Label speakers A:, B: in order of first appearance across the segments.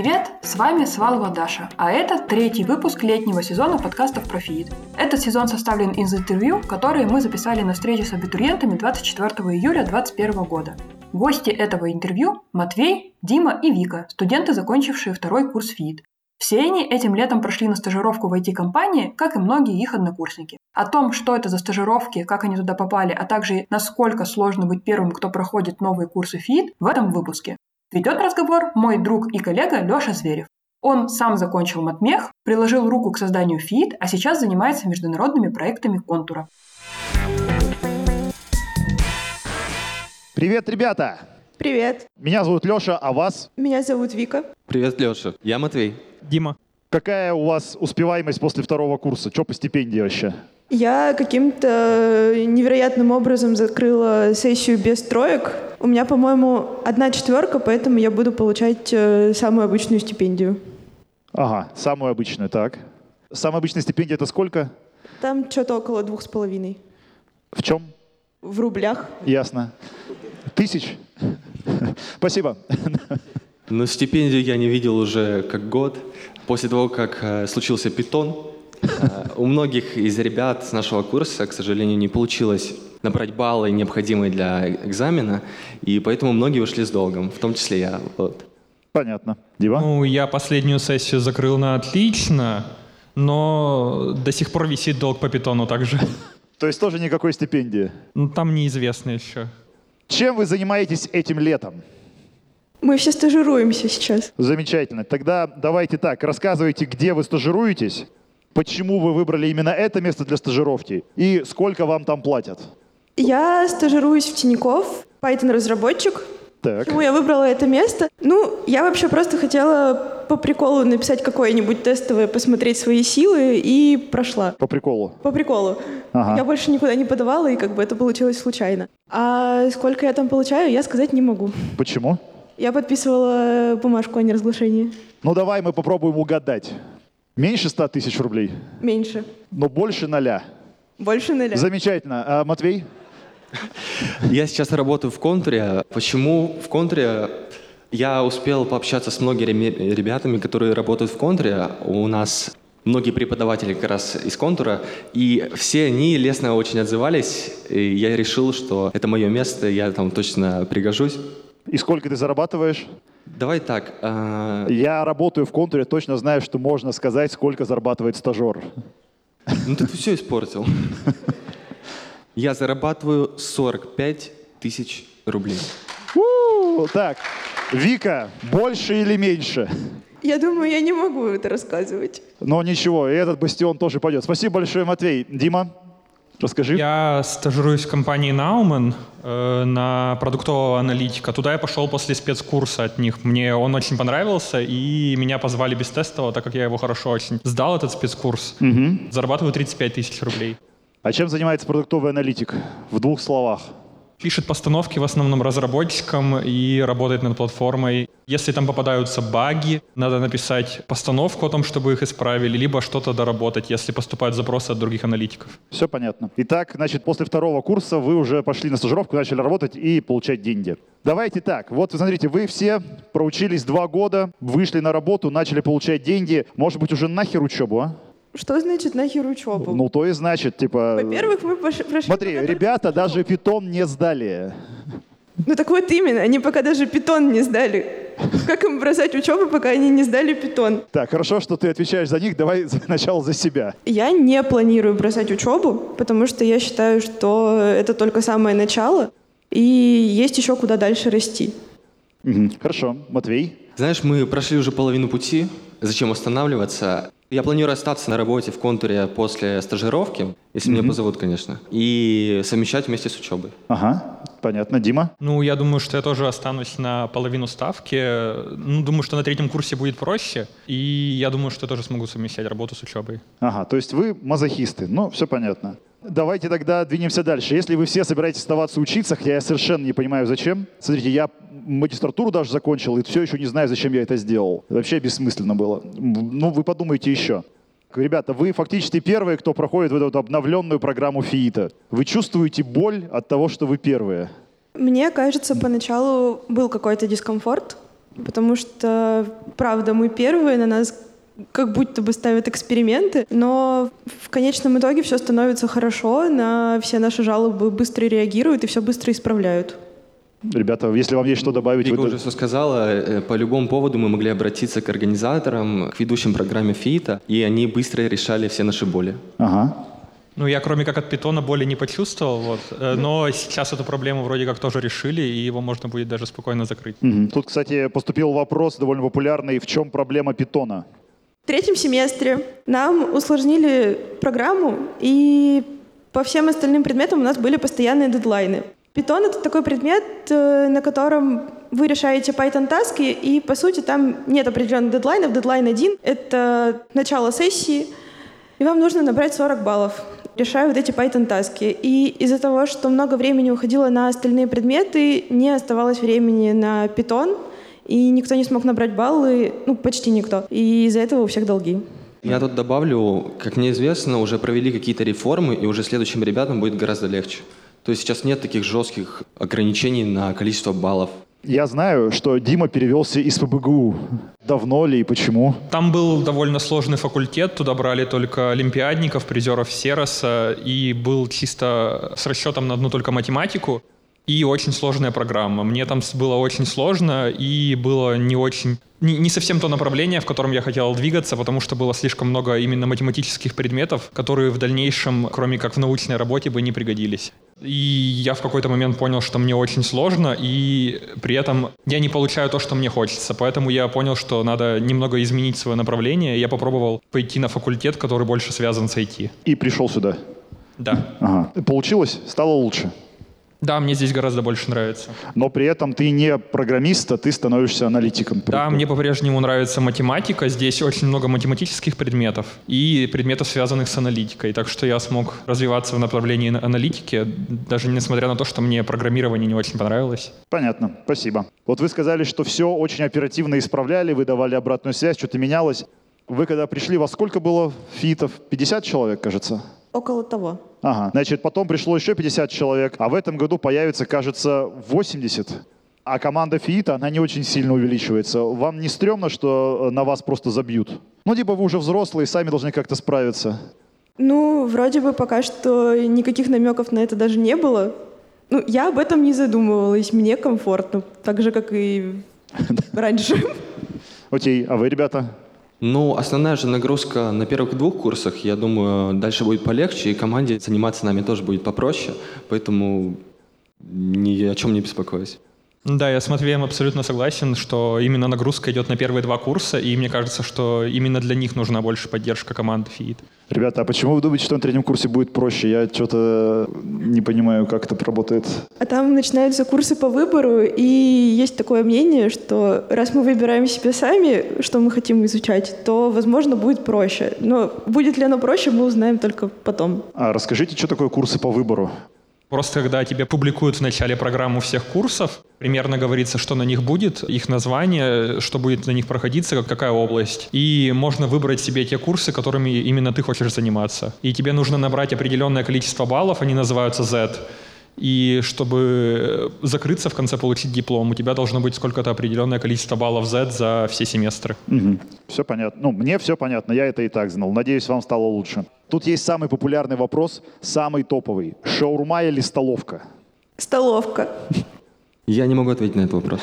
A: Привет, с вами Свалова Даша, а это третий выпуск летнего сезона подкастов про ФИИД. Этот сезон составлен из интервью, которые мы записали на встрече с абитуриентами 24 июля 2021 года. Гости этого интервью – Матвей, Дима и Вика, студенты, закончившие второй курс ФИИД. Все они этим летом прошли на стажировку в IT-компании, как и многие их однокурсники. О том, что это за стажировки, как они туда попали, а также насколько сложно быть первым, кто проходит новые курсы ФИИД, в этом выпуске. Ведет разговор мой друг и коллега Леша Зверев. Он сам закончил матмех, приложил руку к созданию ФИИД, а сейчас занимается международными проектами контура.
B: Привет, ребята!
C: Привет.
B: Меня зовут Леша, а вас?
C: Меня зовут Вика.
D: Привет, Леша. Я Матвей.
E: Дима.
B: Какая у вас успеваемость после второго курса? Что по стипендии вообще?
C: Я каким-то невероятным образом закрыла сессию без троек. У меня, по-моему, одна четверка, поэтому я буду получать э, самую обычную стипендию.
B: Ага, самую обычную, так. Самая обычная стипендия это сколько?
C: Там что-то около двух с половиной.
B: В чем?
C: В рублях.
B: Ясно. Тысяч? Спасибо.
D: Но стипендию я не видел уже как год. После того, как э, случился питон, э, у многих из ребят с нашего курса, к сожалению, не получилось набрать баллы, необходимые для экзамена, и поэтому многие ушли с долгом, в том числе я. Вот.
B: Понятно. Дима?
E: Ну, я последнюю сессию закрыл на отлично, но до сих пор висит долг по питону также.
B: То есть тоже никакой стипендии.
E: Ну, там неизвестно еще.
B: Чем вы занимаетесь этим летом?
C: Мы все стажируемся сейчас.
B: Замечательно. Тогда давайте так, рассказывайте, где вы стажируетесь, почему вы выбрали именно это место для стажировки и сколько вам там платят.
C: Я стажируюсь в Тинькофф, Python-разработчик.
B: Так.
C: Почему я выбрала это место? Ну, я вообще просто хотела по приколу написать какое-нибудь тестовое, посмотреть свои силы и прошла.
B: По приколу.
C: По приколу.
B: Ага.
C: Я больше никуда не подавала, и как бы это получилось случайно. А сколько я там получаю, я сказать не могу.
B: Почему?
C: Я подписывала бумажку о неразглашении.
B: Ну давай мы попробуем угадать. Меньше 100 тысяч рублей,
C: Меньше.
B: но больше ноля.
C: Больше нуля.
B: Замечательно. А, Матвей?
D: Я сейчас работаю в контуре. Почему в контуре? Я успел пообщаться с многими ребятами, которые работают в контуре. У нас многие преподаватели как раз из контура, и все они лестно очень отзывались, и я решил, что это мое место, я там точно пригожусь.
B: И сколько ты зарабатываешь?
D: Давай так, а,
B: Я работаю в контуре, точно знаю, что можно сказать, сколько зарабатывает стажер.
D: ну ты все испортил. Я зарабатываю 45 тысяч рублей.
B: Так, Вика, больше или меньше?
C: Я думаю, я не могу это рассказывать.
B: Но ничего, и этот бастион тоже пойдет. Спасибо большое, Матвей. Дима, расскажи.
E: Я стажируюсь в компании Nauman э, на продуктового аналитика. Туда я пошел после спецкурса от них. Мне он очень понравился, и меня позвали без тестового, так как я его хорошо очень сдал, этот спецкурс. Зарабатываю 35 тысяч рублей.
B: А чем занимается продуктовый аналитик? В двух словах.
E: Пишет постановки в основном разработчикам и работает над платформой. Если там попадаются баги, надо написать постановку о том, чтобы их исправили, либо что-то доработать, если поступают запросы от других аналитиков.
B: Все понятно. Итак, значит, после второго курса вы уже пошли на стажировку, начали работать и получать деньги. Давайте так. Вот, смотрите, вы все проучились два года, вышли на работу, начали получать деньги. Может быть, уже нахер учебу, а?
C: Что значит нахер учебу?
B: Ну, то и значит, типа...
C: Во-первых, мы пош- прошли...
B: Смотри,
C: пока
B: ребята даже питон не сдали.
C: Ну так вот именно, они пока даже питон не сдали. Как им бросать учебу, пока они не сдали питон?
B: Так, хорошо, что ты отвечаешь за них. Давай сначала за себя.
C: Я не планирую бросать учебу, потому что я считаю, что это только самое начало, и есть еще куда дальше расти.
B: Хорошо. Матвей?
D: Знаешь, мы прошли уже половину пути. Зачем останавливаться? Я планирую остаться на работе в контуре после стажировки, если меня позовут, конечно, и совмещать вместе с учебой.
B: Ага, понятно. Дима?
E: Ну, я думаю, что я тоже останусь на половину ставки. Ну, думаю, что на третьем курсе будет проще. И я думаю, что я тоже смогу совмещать работу с учебой.
B: Ага, то есть вы мазохисты. Ну, все понятно. Давайте тогда двинемся дальше. Если вы все собираетесь оставаться учиться, хотя я совершенно не понимаю, зачем. Смотрите, я магистратуру даже закончил, и все еще не знаю, зачем я это сделал. Вообще бессмысленно было. Ну, вы подумайте еще. Ребята, вы фактически первые, кто проходит вот эту обновленную программу ФИИТа. Вы чувствуете боль от того, что вы первые?
C: Мне кажется, поначалу был какой-то дискомфорт, потому что, правда, мы первые, на нас как будто бы ставят эксперименты, но в конечном итоге все становится хорошо, на все наши жалобы быстро реагируют и все быстро исправляют.
B: Ребята, если вам есть что добавить...
D: Вика
B: вы-
D: уже все сказала. Э, По любому поводу мы могли обратиться к организаторам, к ведущим программе ФИИТа, и они быстро решали все наши боли.
B: Ага.
E: Ну, я кроме как от питона боли не почувствовал, вот. Э, Но сейчас эту проблему вроде как тоже решили, и его можно будет даже спокойно закрыть.
B: Мгм. Тут, кстати, поступил вопрос довольно популярный. В чем проблема питона?
C: В третьем семестре нам усложнили программу, и по всем остальным предметам у нас были постоянные дедлайны. Python — это такой предмет, э, на котором вы решаете Python-таски, и, по сути, там нет определенных дедлайнов. Дедлайн один — это начало сессии, и вам нужно набрать 40 баллов, решая вот эти Python-таски. И из-за того, что много времени уходило на остальные предметы, не оставалось времени на Python, и никто не смог набрать баллы, ну, почти никто. И из-за этого у всех долги.
D: Я тут добавлю, как мне известно, уже провели какие-то реформы, и уже следующим ребятам будет гораздо легче. То есть сейчас нет таких жестких ограничений на количество баллов.
B: Я знаю, что Дима перевелся из ПБГУ. Давно ли и почему?
E: Там был довольно сложный факультет, туда брали только олимпиадников, призеров Сероса, и был чисто с расчетом на одну только математику. И очень сложная программа. Мне там было очень сложно, и было не очень... Не, не совсем то направление, в котором я хотел двигаться, потому что было слишком много именно математических предметов, которые в дальнейшем, кроме как в научной работе, бы не пригодились. И я в какой-то момент понял, что мне очень сложно, и при этом я не получаю то, что мне хочется. Поэтому я понял, что надо немного изменить свое направление. Я попробовал пойти на факультет, который больше связан с IT.
B: И пришел сюда.
E: Да.
B: Ага. Получилось? Стало лучше.
E: Да, мне здесь гораздо больше нравится.
B: Но при этом ты не программист, а ты становишься аналитиком.
E: Да, мне по-прежнему нравится математика. Здесь очень много математических предметов и предметов, связанных с аналитикой. Так что я смог развиваться в направлении на- аналитики, даже несмотря на то, что мне программирование не очень понравилось.
B: Понятно, спасибо. Вот вы сказали, что все очень оперативно исправляли, вы давали обратную связь, что-то менялось. Вы когда пришли, во сколько было фитов? 50 человек, кажется?
C: Около того.
B: Ага. Значит, потом пришло еще 50 человек, а в этом году появится, кажется, 80. А команда ФИИТа, она не очень сильно увеличивается. Вам не стрёмно, что э, на вас просто забьют? Ну, типа вы уже взрослые, сами должны как-то справиться.
C: Ну, вроде бы пока что никаких намеков на это даже не было. Ну, я об этом не задумывалась, мне комфортно, так же, как и раньше.
B: Окей, а вы, ребята?
D: Ну, основная же нагрузка на первых двух курсах, я думаю, дальше будет полегче, и команде заниматься нами тоже будет попроще, поэтому ни о чем не беспокоюсь.
E: Да, я с Матвеем абсолютно согласен, что именно нагрузка идет на первые два курса, и мне кажется, что именно для них нужна больше поддержка команды ФИИТ.
B: Ребята, а почему вы думаете, что на третьем курсе будет проще? Я что-то не понимаю, как это работает.
C: А там начинаются курсы по выбору, и есть такое мнение, что раз мы выбираем себе сами, что мы хотим изучать, то, возможно, будет проще. Но будет ли оно проще, мы узнаем только потом.
B: А расскажите, что такое курсы по выбору?
E: Просто когда тебе публикуют в начале программу всех курсов, примерно говорится, что на них будет, их название, что будет на них проходиться, как- какая область. И можно выбрать себе те курсы, которыми именно ты хочешь заниматься. И тебе нужно набрать определенное количество баллов, они называются Z. И чтобы закрыться в конце получить диплом, у тебя должно быть сколько-то определенное количество баллов Z за все семестры.
B: Все понятно. Ну, мне все понятно, я это и так знал. Надеюсь, вам стало лучше. Тут есть самый популярный вопрос, самый топовый. Шаурма или столовка?
C: Столовка.
D: Я не могу ответить на этот вопрос.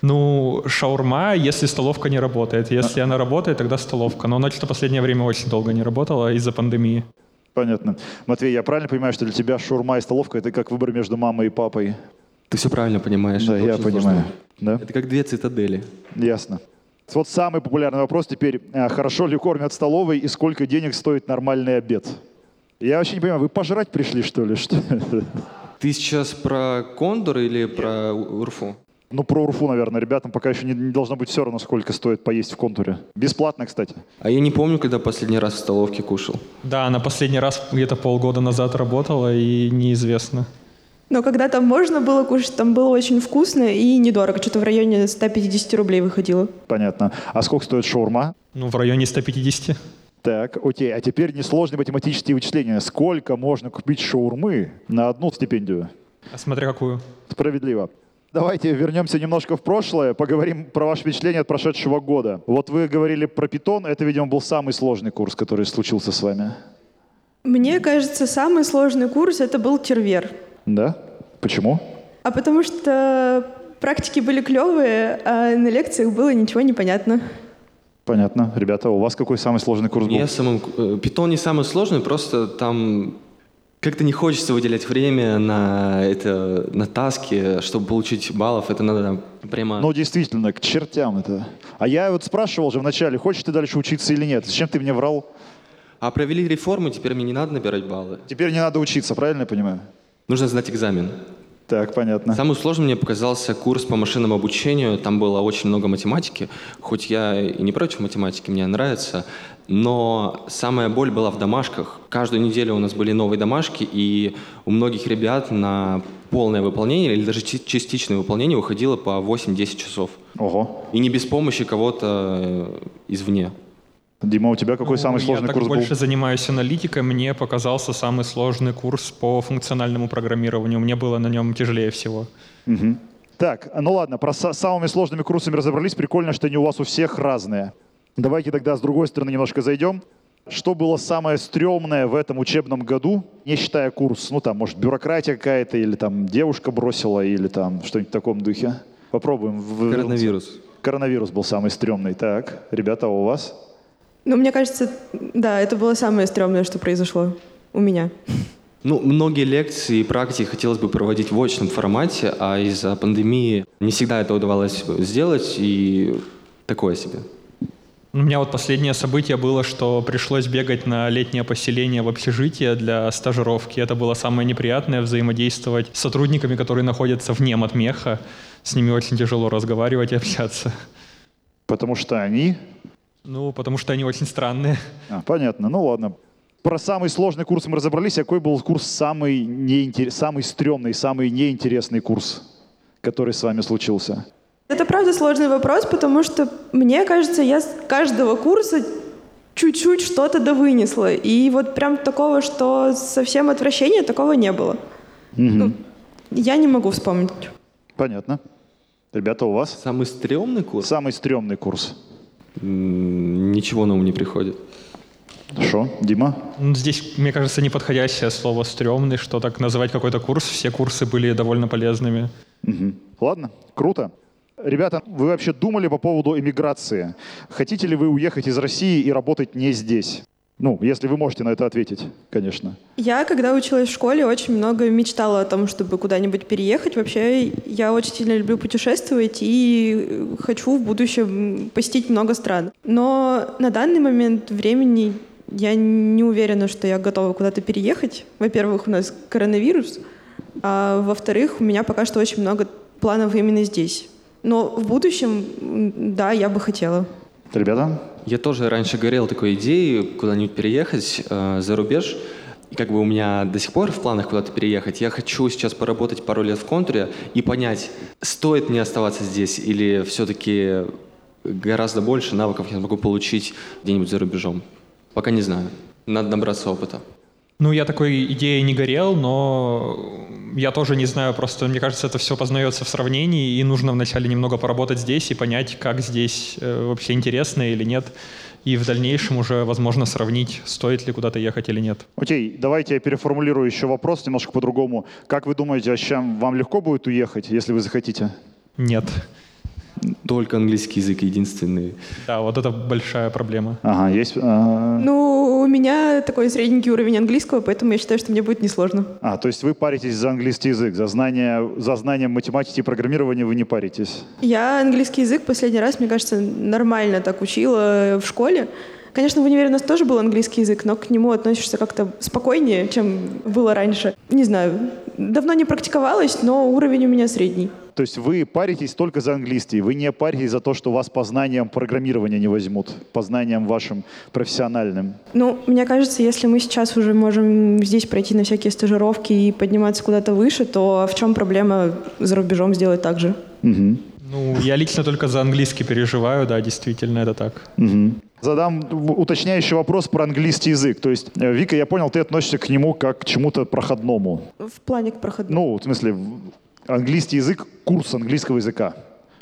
E: Ну, шаурма, если столовка не работает. Если она работает, тогда столовка. Но она что-то последнее время очень долго не работала из-за пандемии.
B: Понятно. Матвей, я правильно понимаю, что для тебя шаурма и столовка — это как выбор между мамой и папой?
D: Ты все правильно понимаешь.
B: Да,
D: это
B: я понимаю.
D: сложно.
B: Да?
D: Это как две цитадели.
B: Ясно. Вот самый популярный вопрос теперь. А, Хорошо ли кормят столовой и сколько денег стоит нормальный обед? Я вообще не понимаю, вы пожрать пришли, что ли? Что?
D: Ты сейчас про кондор или про У- Урфу?
B: Ну, про Урфу, наверное, ребятам пока еще не, не должно быть все равно, сколько стоит поесть в контуре. Бесплатно, кстати.
D: А я не помню, когда последний раз в столовке кушал.
E: Да, она последний раз где-то полгода назад работала, и неизвестно.
C: Но когда там можно было кушать, там было очень вкусно и недорого. Что-то в районе 150 рублей выходило.
B: Понятно. А сколько стоит шаурма?
E: Ну, в районе 150.
B: Так, окей. А теперь несложные математические вычисления. Сколько можно купить шаурмы на одну стипендию?
E: А смотря какую.
B: Справедливо. Давайте вернемся немножко в прошлое, поговорим про ваши впечатления от прошедшего года. Вот вы говорили про питон, это, видимо, был самый сложный курс, который случился с вами.
C: Мне кажется, самый сложный курс это был тервер.
B: Да? Почему?
C: А потому что практики были клевые, а на лекциях было ничего не понятно.
B: Понятно. Ребята, у вас какой самый сложный курс был?
D: Мне самым... э, Питон не самый сложный, просто там как-то не хочется выделять время на это, на таски, чтобы получить баллов. Это надо прямо...
B: Ну, действительно, к чертям это. А я вот спрашивал же вначале, хочешь ты дальше учиться или нет? Зачем ты мне врал?
D: А провели реформы, теперь мне не надо набирать баллы.
B: Теперь не надо учиться, правильно я понимаю?
D: Нужно сдать экзамен.
B: Так, понятно.
D: Самым сложным мне показался курс по машинному обучению. Там было очень много математики. Хоть я и не против математики, мне нравится. Но самая боль была в домашках. Каждую неделю у нас были новые домашки, и у многих ребят на полное выполнение или даже частичное выполнение уходило по 8-10 часов.
B: Ого.
D: И не без помощи кого-то э, извне.
B: Дима, у тебя какой
E: Ну,
B: самый сложный
E: я так
B: курс
E: больше
B: был?
E: занимаюсь аналитикой, мне показался самый сложный курс по функциональному программированию. Мне было на нем тяжелее всего.
B: Мгм. Так, ну ладно, про са- самыми сложными курсами разобрались. Прикольно, что они у вас у всех разные. Давайте тогда с другой стороны немножко зайдем. Что было самое стрёмное в этом учебном году, не считая курс? Ну там, может, бюрократия какая-то, или там девушка бросила, или там что-нибудь в таком духе. Попробуем.
D: Коронавирус.
B: Коронавирус был самый стрёмный. Так, ребята, а у вас?
C: Ну, мне кажется, да, это было самое стрёмное, что произошло у меня.
D: Ну, многие лекции и практики хотелось бы проводить в очном формате, а из-за пандемии не всегда это удавалось сделать, и такое себе.
E: У меня вот последнее событие было, что пришлось бегать на летнее поселение в общежитие для стажировки. Это было самое неприятное, взаимодействовать с сотрудниками, которые находятся вне матмеха. С ними очень тяжело разговаривать и общаться.
B: Потому что они...
E: Ну, потому что они очень странные.
B: А, понятно, ну ладно. Про самый сложный курс мы разобрались. А Какой был курс самый, неинтер... самый стрёмный, самый неинтересный курс, который с вами случился?
C: Это правда сложный вопрос, потому что мне кажется, я с каждого курса чуть-чуть что-то довынесла. И вот прям такого, что совсем отвращения, такого не было. Ну, я не могу вспомнить.
B: Понятно. Ребята, у вас?
D: Самый стрёмный курс?
B: Самый стрёмный курс.
D: Ничего на ум не приходит.
B: Хорошо. Дима?
E: Ну, Здесь, мне кажется, неподходящее слово «стрёмный», что так называть какой-то курс. Все курсы были довольно полезными.
B: Мгм. Ладно, круто. Ребята, вы вообще думали по поводу эмиграции? Хотите ли вы уехать из России и работать не здесь? Ну, если вы можете на это ответить, конечно.
C: Я, когда училась в школе, очень много мечтала о том, чтобы куда-нибудь переехать. Вообще, я очень сильно люблю путешествовать и хочу в будущем посетить много стран. Но на данный момент времени я не уверена, что я готова куда-то переехать. Во-первых, у нас коронавирус, а во-вторых, у меня пока что очень много планов именно здесь. Но в будущем, да, я бы хотела.
B: Ребята?
D: Я тоже раньше горел такой идеей куда-нибудь переехать э, за рубеж. И как бы у меня до сих пор в планах куда-то переехать. Я хочу сейчас поработать пару лет в контуре и понять, стоит мне оставаться здесь или все-таки гораздо больше навыков я могу получить где-нибудь за рубежом. Пока не знаю. Надо набраться опыта.
E: Ну, я такой идеей не горел, но я тоже не знаю, просто мне кажется, это все познается в сравнении, и нужно вначале немного поработать здесь и понять, как здесь э, вообще интересно или нет, и в дальнейшем уже, возможно, сравнить, стоит ли куда-то ехать или нет.
B: Окей, давайте я переформулирую еще вопрос немножко по-другому. Как вы думаете, а с чем вам легко будет уехать, если вы захотите?
E: Нет.
D: Только английский язык единственный.
E: Да, вот это большая проблема.
B: Ага, есть... а,
C: Ну, у меня такой средненький уровень английского, поэтому я считаю, что мне будет несложно.
B: А, то есть вы паритесь за английский язык, за знание, за знанием математики и программирования вы не паритесь?
C: Я английский язык последний раз, мне кажется, нормально так учила в школе. Конечно, в универе у нас тоже был английский язык, но к нему относишься как-то спокойнее, чем было раньше. Не знаю, давно не практиковалась, но уровень у меня средний.
B: То есть вы паритесь только за английский, вы не паритесь за то, что вас по знаниям программирования не возьмут, по знаниям вашим профессиональным.
C: Ну, мне кажется, если мы сейчас уже можем здесь пройти на всякие стажировки и подниматься куда-то выше, то в чем проблема за рубежом сделать так же?
B: Мгм.
E: Ну, я лично только за английский переживаю, да, действительно, это так.
B: Мгм. Задам уточняющий вопрос про английский язык. То есть, э, Вика, я понял, ты относишься к нему как к чему-то проходному.
C: В плане к проходному.
B: Ну, в смысле, в- английский язык курс английского языка?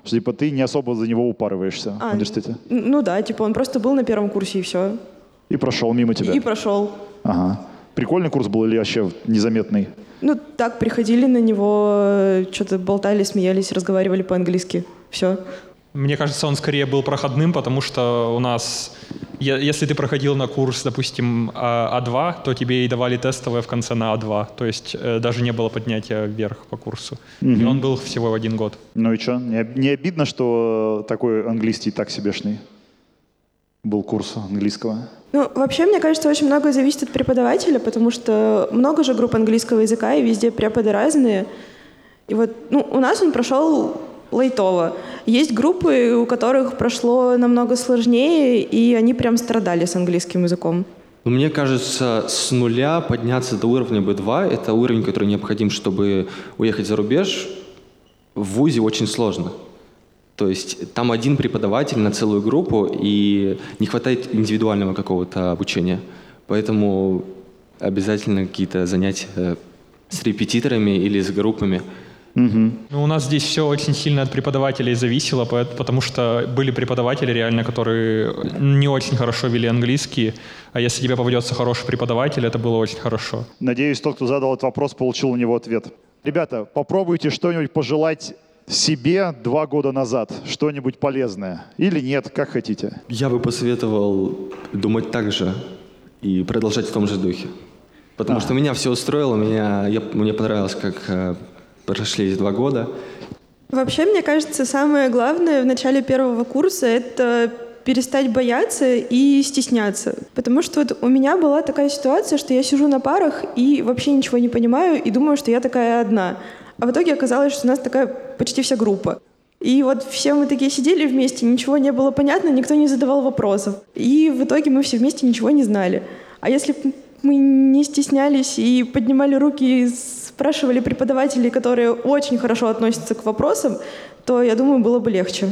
B: Что типа ты не особо за него упарываешься в
C: А,
B: университете.
C: н- Ну да, типа он просто был на первом курсе и все.
B: И прошел мимо тебя.
C: И прошел.
B: Ага. Прикольный курс был или вообще незаметный?
C: Ну так, приходили на него, что-то болтали, смеялись, разговаривали по-английски. Все.
E: Мне кажется, он скорее был проходным, потому что у нас, если ты проходил на курс, допустим, А- А2, то тебе и давали тестовое в конце на А2. То есть э, даже не было поднятия вверх по курсу. И он был всего один год.
B: Ну и что? Не обидно, что такой английский так себешный был курс английского?
C: Ну, вообще, мне кажется, очень многое зависит от преподавателя, потому что много же групп английского языка, и везде преподы разные. И вот, ну, у нас он прошел лайтово. Есть группы, у которых прошло намного сложнее, и они прям страдали с английским языком.
D: Ну, Мне кажется, с нуля подняться до уровня B2 – это уровень, который необходим, чтобы уехать за рубеж. В ВУЗе очень сложно. То есть там один преподаватель на целую группу, и не хватает индивидуального какого-то обучения. Поэтому обязательно какие-то занятия с репетиторами или с группами.
E: Ну, у нас здесь все очень сильно от преподавателей зависело, потому что были преподаватели реально, которые не очень хорошо вели английский, а если тебе попадется хороший преподаватель, это было очень хорошо.
B: Надеюсь, тот, кто задал этот вопрос, получил на него ответ. Ребята, попробуйте что-нибудь пожелать себе два года назад. Что-нибудь полезное. Или нет, как хотите.
D: Я бы посоветовал думать так же и продолжать в том же духе. Потому что меня все устроило, меня, я, мне понравилось, как э, прошли два года.
C: Вообще, мне кажется, самое главное в начале первого курса — это перестать бояться и стесняться. Потому что вот у меня была такая ситуация, что я сижу на парах и вообще ничего не понимаю, и думаю, что я такая одна. А в итоге оказалось, что у нас такая почти вся группа. И вот все мы такие сидели вместе, ничего не было понятно, никто не задавал вопросов. И в итоге мы все вместе ничего не знали. А если мы не стеснялись и поднимали руки и спрашивали преподавателей, которые очень хорошо относятся к вопросам, то, я думаю, было бы легче.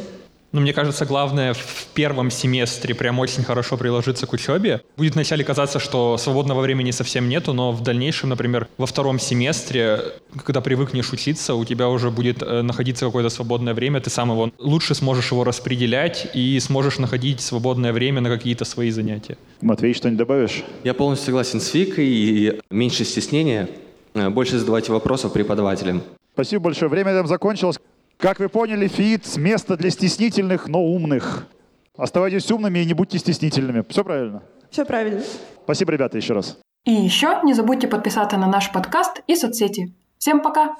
E: Но мне кажется, главное в первом семестре прям очень хорошо приложиться к учебе. Будет вначале казаться, что свободного времени совсем нету, но в дальнейшем, например, во втором семестре, когда привыкнешь учиться, у тебя уже будет э, находиться какое-то свободное время, ты сам его лучше сможешь его распределять и сможешь находить свободное время на какие-то свои занятия.
B: Матвей, что-нибудь добавишь?
D: Я полностью согласен с Викой, и меньше стеснения, э, больше задавайте вопросов преподавателям.
B: Спасибо большое. Время там закончилось. Как вы поняли, ФИИТ — место для стеснительных, но умных. Оставайтесь умными и не будьте стеснительными. Все правильно?
C: Все правильно.
B: Спасибо, ребята, еще раз.
A: И еще не забудьте подписаться на наш подкаст и соцсети. Всем пока!